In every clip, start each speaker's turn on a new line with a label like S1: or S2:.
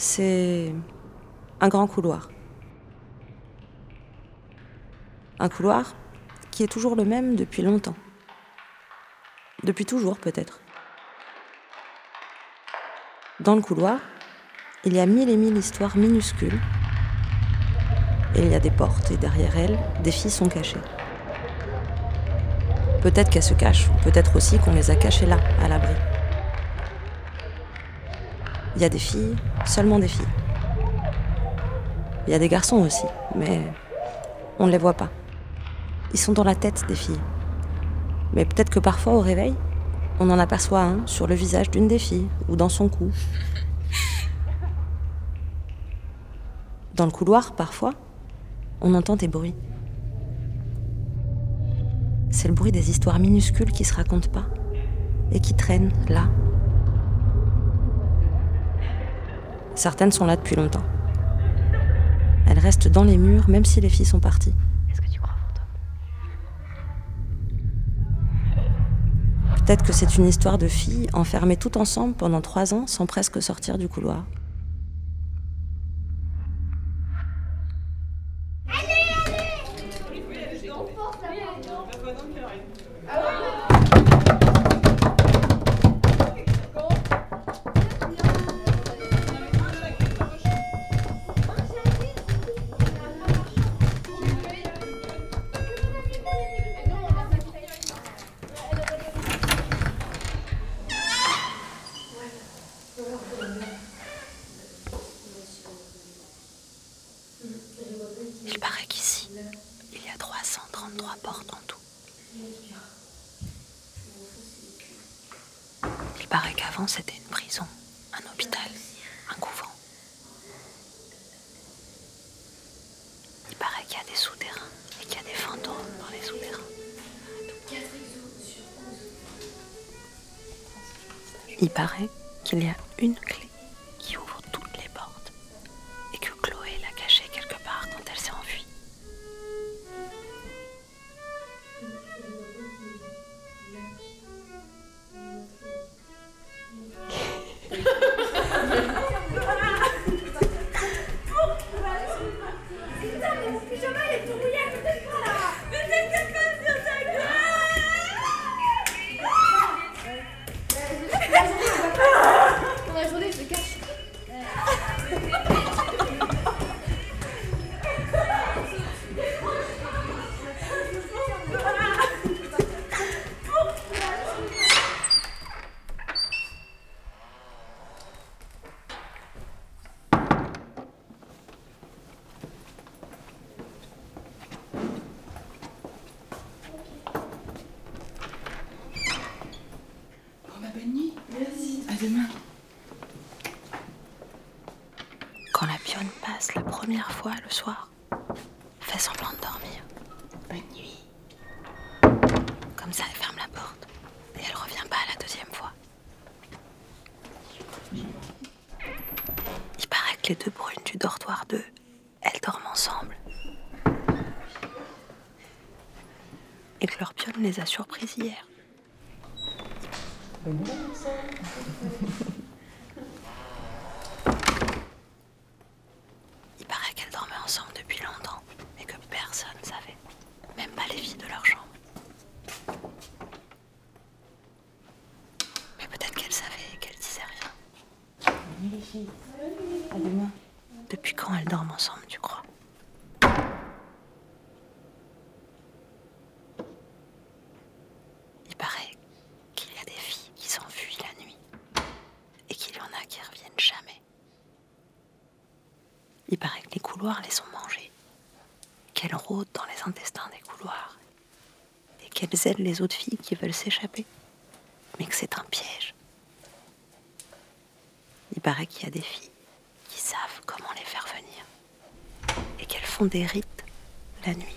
S1: C'est un grand couloir. Un couloir qui est toujours le même depuis longtemps. Depuis toujours peut-être. Dans le couloir, il y a mille et mille histoires minuscules. Et il y a des portes et derrière elles, des filles sont cachées. Peut-être qu'elles se cachent, peut-être aussi qu'on les a cachées là, à l'abri. Il y a des filles, seulement des filles. Il y a des garçons aussi, mais on ne les voit pas. Ils sont dans la tête des filles. Mais peut-être que parfois au réveil, on en aperçoit un sur le visage d'une des filles ou dans son cou. Dans le couloir, parfois, on entend des bruits. C'est le bruit des histoires minuscules qui se racontent pas et qui traînent là. Certaines sont là depuis longtemps. Elles restent dans les murs même si les filles sont parties.
S2: Est-ce que tu crois fantôme
S1: Peut-être que c'est une histoire de filles enfermées toutes ensemble pendant trois ans sans presque sortir du couloir.
S2: Il 333 portes en tout. Il paraît qu'avant c'était une prison, un hôpital, un couvent. Il paraît qu'il y a des souterrains et qu'il y a des fantômes dans les souterrains. Il paraît qu'il y a une clé première fois le soir, fait semblant de dormir.
S3: Bonne nuit.
S2: Comme ça, elle ferme la porte. Et elle revient pas la deuxième fois. Il paraît que les deux brunes du dortoir 2, elles dorment ensemble. Et que leur pionne les a surprises hier. Il paraît qu'elles dormaient ensemble depuis longtemps, mais que personne savait, même pas les filles de leur chambre. Mais peut-être qu'elles savaient et qu'elles disaient rien.
S3: Bonne nuit, les
S2: Depuis quand elles dorment ensemble, tu crois? Il paraît qu'il y a des filles qui s'enfuient la nuit et qu'il y en a qui reviennent jamais. Il paraît que les couloirs les ont mangées, qu'elles rôdent dans les intestins des couloirs et qu'elles aident les autres filles qui veulent s'échapper, mais que c'est un piège. Paraît qu'il y a des filles qui savent comment les faire venir et qu'elles font des rites la nuit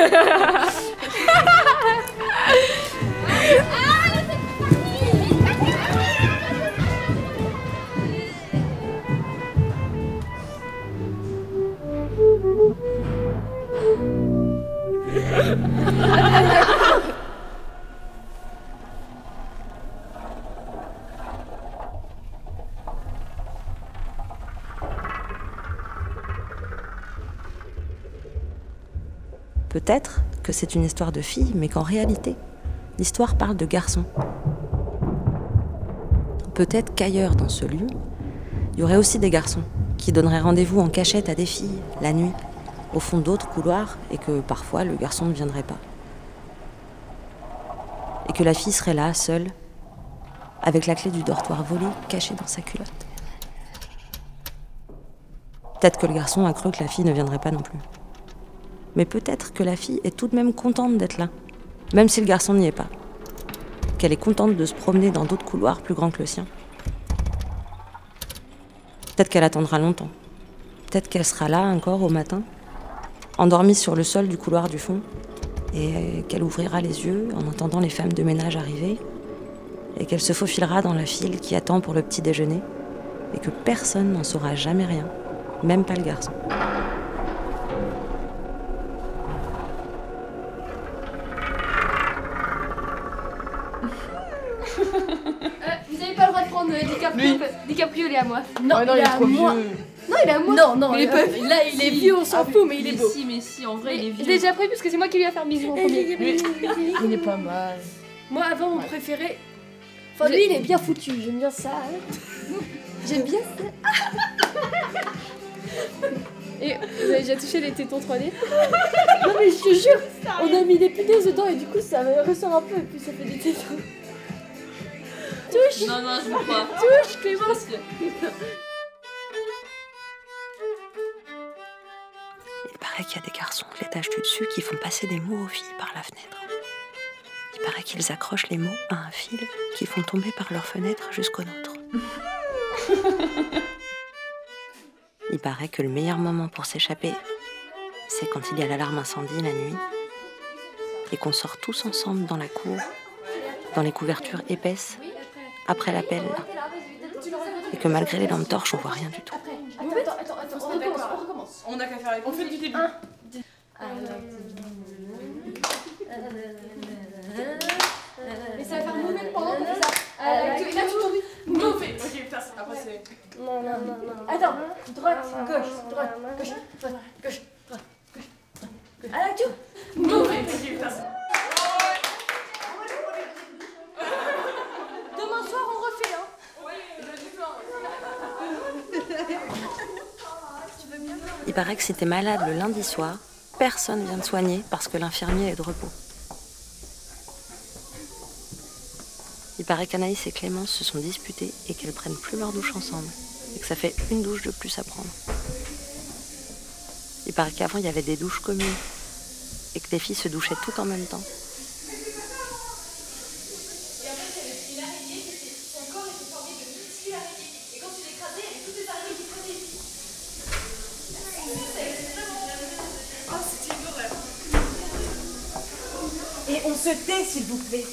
S3: Ha ha ha!
S2: Peut-être que c'est une histoire de fille, mais qu'en réalité, l'histoire parle de garçons. Peut-être qu'ailleurs dans ce lieu, il y aurait aussi des garçons qui donneraient rendez-vous en cachette à des filles, la nuit, au fond d'autres couloirs, et que parfois le garçon ne viendrait pas. Et que la fille serait là, seule, avec la clé du dortoir volée cachée dans sa culotte. Peut-être que le garçon a cru que la fille ne viendrait pas non plus. Mais peut-être que la fille est tout de même contente d'être là, même si le garçon n'y est pas. Qu'elle est contente de se promener dans d'autres couloirs plus grands que le sien. Peut-être qu'elle attendra longtemps. Peut-être qu'elle sera là encore au matin, endormie sur le sol du couloir du fond, et qu'elle ouvrira les yeux en entendant les femmes de ménage arriver, et qu'elle se faufilera dans la file qui attend pour le petit déjeuner, et que personne n'en saura jamais rien, même pas le garçon.
S1: Prendre euh, DiCaprio. DiCaprio, il est à moi.
S4: Non,
S5: Oh non, il est trop
S1: moi.
S5: vieux.
S1: Non, il est à moi.
S4: Non, non,
S1: il est
S4: euh,
S1: pas
S4: Là, il est vieux, on s'en fout, mais il est
S5: Mais
S4: beau.
S5: si, mais si, en vrai, il est
S1: Je l'ai
S5: vieux.
S1: déjà prévu parce que c'est moi qui lui ai fait un bisou en premier.
S5: Il est pas mal.
S4: Moi, avant, mon préféré.
S1: Enfin, lui, il est bien foutu. J'aime bien ça. hein. J'aime bien ça. Et vous avez déjà touché les tétons 3D Non, mais je te jure, on a mis des punaises dedans et du coup, ça ressort un peu et puis ça fait des tétons. Touche
S5: Non, non, je veux pas.
S1: Touche, Clémence
S6: Il paraît qu'il y a des garçons de l'étage du dessus qui font passer des mots aux filles par la fenêtre. Il paraît qu'ils accrochent les mots à un fil qui font tomber par leur fenêtre jusqu'au nôtre. Il paraît que le meilleur moment pour s'échapper, c'est quand il y a l'alarme incendie la nuit et qu'on sort tous ensemble dans la cour, dans les couvertures épaisses, après l'appel, et que malgré les lampes torches, on voit rien du tout.
S1: Attends, attends, attends, on recommence, on recommence.
S5: On a qu'à faire les
S4: On fait du début.
S1: Et ça va faire mouver pendant qu'on fait ça. Là, tu- tournes.
S4: Mauvais. Ok, putain, c'est- après c'est.
S1: Non, non, non, non. Attends, droite, gauche, droite, gauche, droite, gauche, droite, gauche. À
S4: Mauvais. Ok, putain, c'est-
S1: Demain soir, on refait, hein.
S6: Il paraît que si t'es malade le lundi soir, personne vient te soigner parce que l'infirmier est de repos. Il paraît qu'Anaïs et Clémence se sont disputées et qu'elles prennent plus leur douche ensemble. Et que ça fait une douche de plus à prendre. Il paraît qu'avant il y avait des douches communes. Et que les filles se douchaient toutes en même temps.
S3: Et on se tait, s'il vous plaît.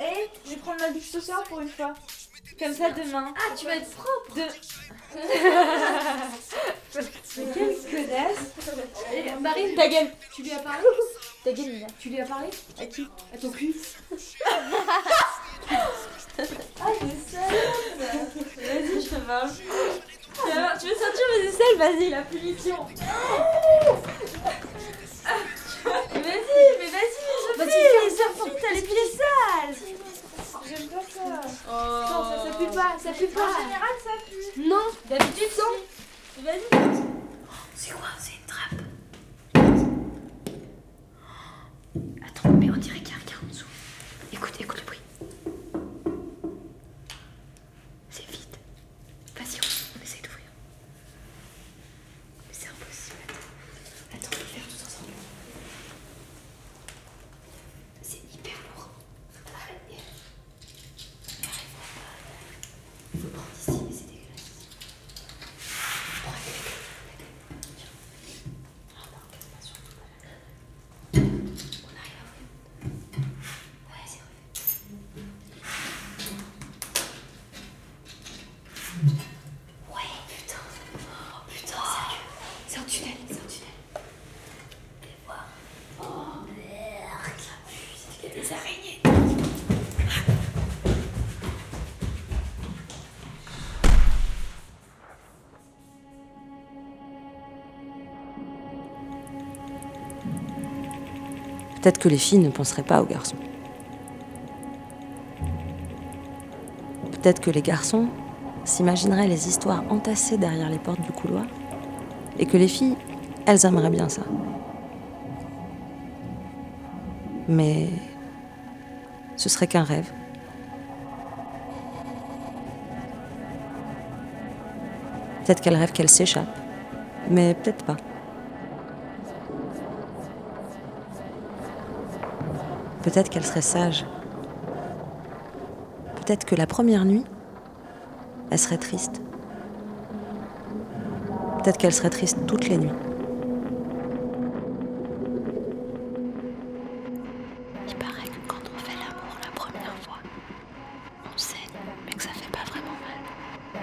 S3: Eh, je vais prendre ma douche ce soir pour une fois. Comme ça demain.
S1: Ah, tu vas être propre.
S3: De... Mais quelle connasse
S1: Et Marine, ta gueule. Tu lui as parlé? Ta gueule, Lina. Tu lui as parlé À qui? À ton cul.
S3: Ah, des selles Vas-y, je te parle. Tu veux- sentir mes aisselles Vas-y, la punition. Vas-y, mais vas-y, je
S1: Vas-y,
S3: fais les enfants, t'as les pieds sales. J'aime pas ça.
S1: Non, ça, ça pue pas, ça pue
S3: En
S1: pas.
S3: général, ça pue.
S1: Non, d'habitude, sans.
S3: Vas-y
S6: C'est quoi C'est une trappe. Attends, mais on dirait qu'il y a quelqu'un en dessous. Écoute, écoute le tunnel, c'est Oh merde,
S4: des.
S2: Peut-être que les filles ne penseraient pas aux garçons. Peut-être que les garçons s'imagineraient les histoires entassées derrière les portes du couloir et que les filles, elles aimeraient bien ça. Mais ce serait qu'un rêve. Peut-être qu'elles rêvent qu'elles s'échappent, mais peut-être pas. Peut-être qu'elle serait sage. Peut-être que la première nuit, elle serait triste. Peut-être qu'elle serait triste toutes les nuits.
S6: Il paraît que quand on fait l'amour la première fois, on saigne, mais que ça fait pas vraiment mal.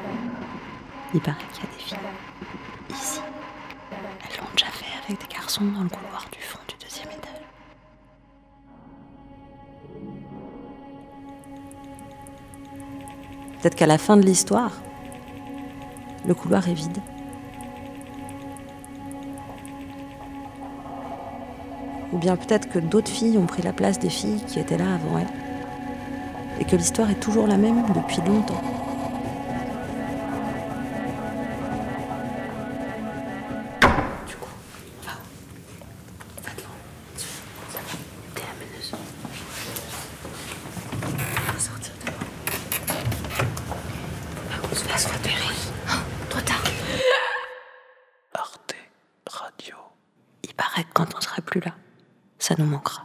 S2: Il paraît qu'il y a des filles.
S6: Ici, elles l'ont déjà fait avec des garçons dans le couloir du fond du deuxième étage.
S2: Peut-être qu'à la fin de l'histoire, le couloir est vide. Ou bien peut-être que d'autres filles ont pris la place des filles qui étaient là avant elles. Et que l'histoire est toujours la même depuis longtemps.
S6: Nous manquera.